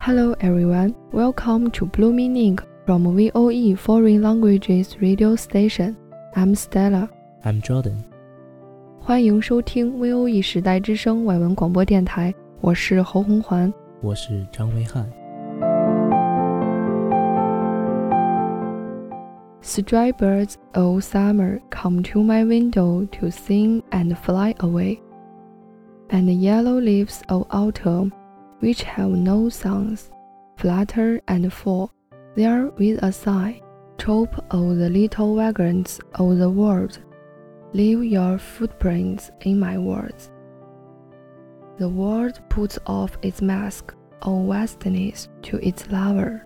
Hello everyone, welcome to Bloom in Ink from VOE Foreign Languages Radio Station. I'm Stella. I'm Jordan. 欢迎收听 VOE 时代之声外文广播电台，我是侯泓锾，我是张巍瀚。Stray birds all summer come to my window to sing and fly away, and yellow leaves of autumn which have no songs, flutter and fall there with a sigh. Chop all the little wagons of the world. Leave your footprints in my words. The world puts off its mask of vastness to its lover.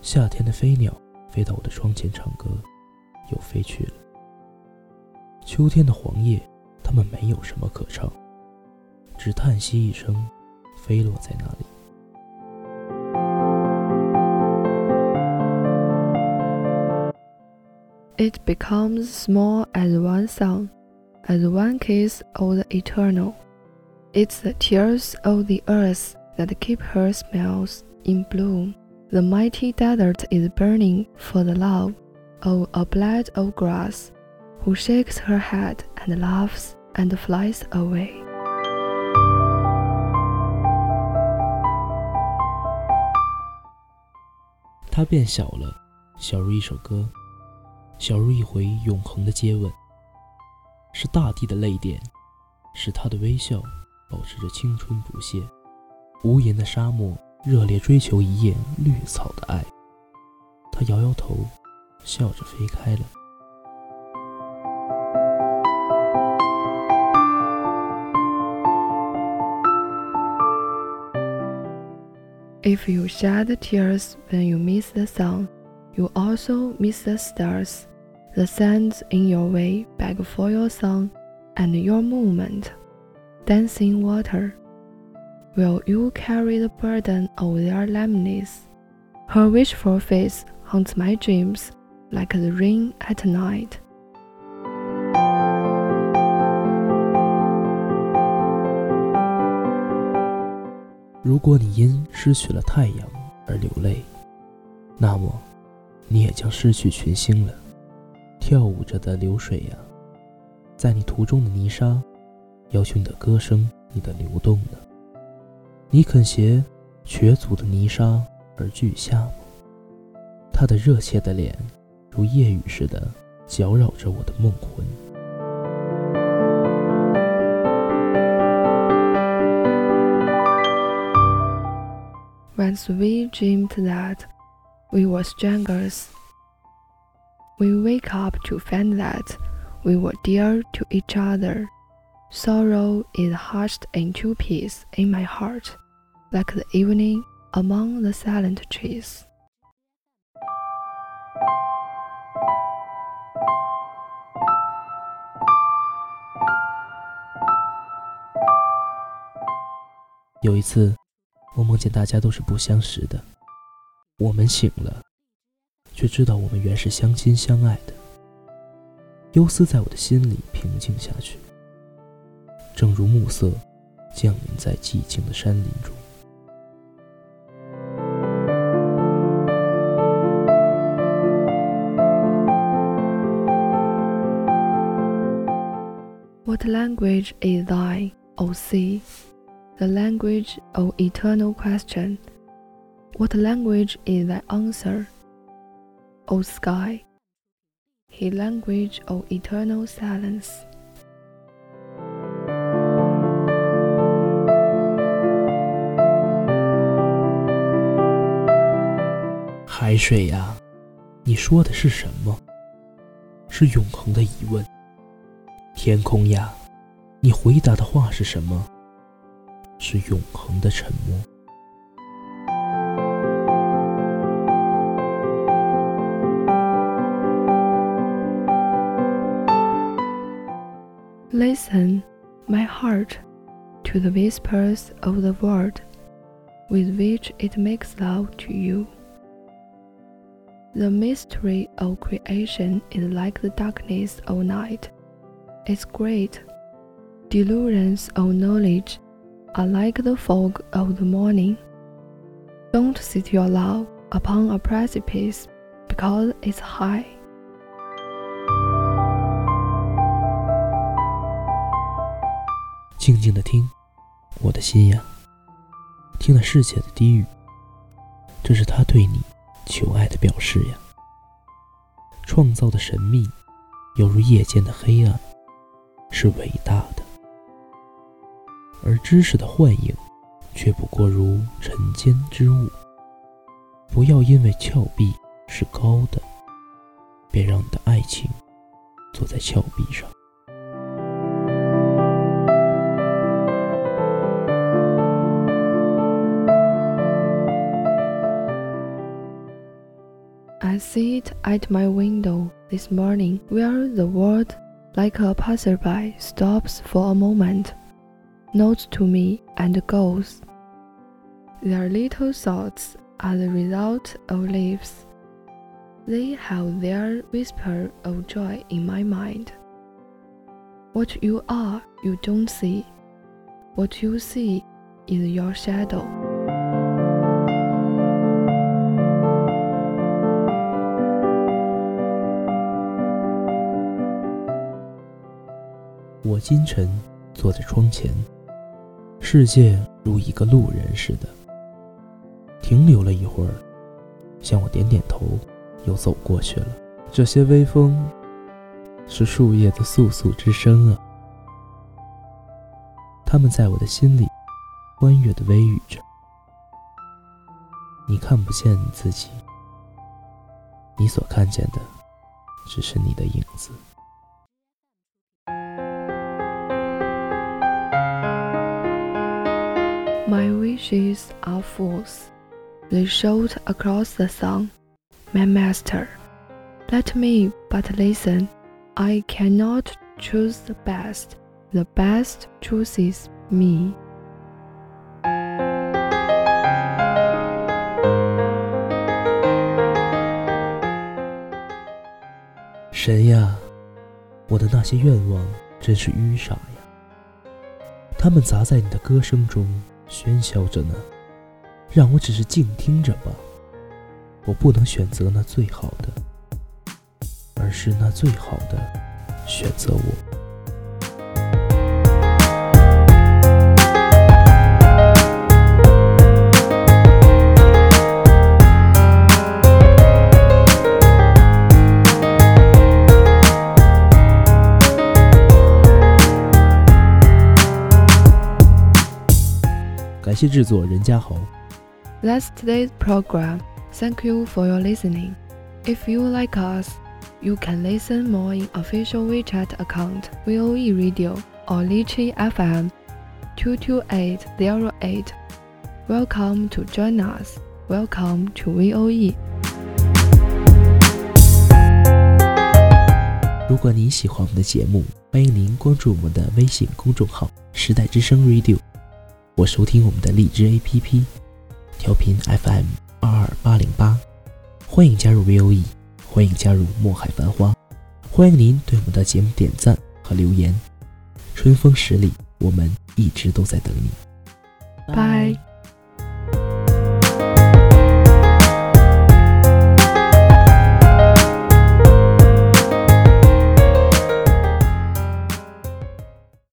夏天的飞鸟飞到我的窗前唱歌，又飞去了。 秋天的黄叶，它们没有什么可唱，只叹息一声，飞落在那里。 It becomes small as one song, as one kiss of the eternal. It's the tears of the earth that keep her smiles in bloom. The mighty desert is burning for the love of a blade of grass, Who shakes her head and laughs and flies away. 它变小了，小如一首歌，小如一回永恒的接吻。是大地的泪点，是他的微笑，保持着青春不懈。无言的沙漠，热烈追求一叶绿草的爱。他摇摇头，笑着飞开了。If you shed tears when you miss the sun, you also miss the stars. The sands in your way beg for your song and your movement. Dancing water. Will you carry the burden of their lameness? Her wishful face haunts my dreams like the rain at night. 如果你因失去了太阳而流泪，那么你也将失去群星了。跳舞着的流水呀，在你途中的泥沙，要求你的歌声，你的流动呢？你肯携瘸足的泥沙而俱下吗？他的热切的脸，如夜雨似的搅扰着我的梦魂。once we dreamed that we were strangers. We wake up to find that we were dear to each other. Sorrow is hushed into peace in my heart, like the evening among the silent trees. 我梦见大家都是不相识的。我们醒了，却知道我们原是相亲相爱的。忧思在我的心里平静下去，正如暮色降临在寂静的山林中。What language is thy O sea? The language of eternal question. What language is thy answer, O sky? His language of eternal silence. 海水呀，你说的是什么？是永恒的疑问。天空呀，你回答的话是什么？ 是永恒的沉默。Listen, my heart, to the whispers of the word with which it makes love to you. The mystery of creation is like the darkness of night. It's great. Delusions of knowledge are like the fog of the morning. Don't sit your love upon a precipice because it's high. 静静的听，我的心呀，听了世界的低语，这是他对你求爱的表示呀。创造的神秘，犹如夜间的黑暗，是伟大的；而知识的幻影，却不过如尘间之物。不要因为峭壁是高的，便让你的爱情坐在峭壁上。I sit at my window this morning where the world, like a passerby, stops for a moment, nods to me, and goes. Their little thoughts are the result of leaves. They have their whisper of joy in my mind. What you are, you don't see. What you see is your shadow. 我今晨坐在窗前， 世界如一个路人似的，停留了一会儿，向我点点头，又走过去了。这些微风，是树叶的簌簌之声啊，它们在我的心里欢悦的微语着。你看不见你自己，你所看见的，只是你的影子。My wishes are false. They shout across the sun. My master, let me but listen. I cannot choose the best. The best chooses me. 神呀，我的那些愿望真是愚傻呀！它们砸在你的歌声中。 喧嚣着呢，让我只是静听着吧。我不能选择那最好的，而是那最好的选择我。谢制作任家豪。 That's today's program. Thank you for your listening. If you like us, you can listen more in official WeChat account VOE Radio or Lychee FM 22808. Welcome to join us. Welcome to E. VOE. 如果您喜欢我们的节目，欢迎您关注我们的微信公众号“时代之声 Radio”， 我收听我们的荔枝 APP，调频 FM 二二八零八。欢迎加入 VOE，欢迎加入墨海繁花，欢迎您对我们的节目点赞和留言。春风十里，我们一直都在等你。拜。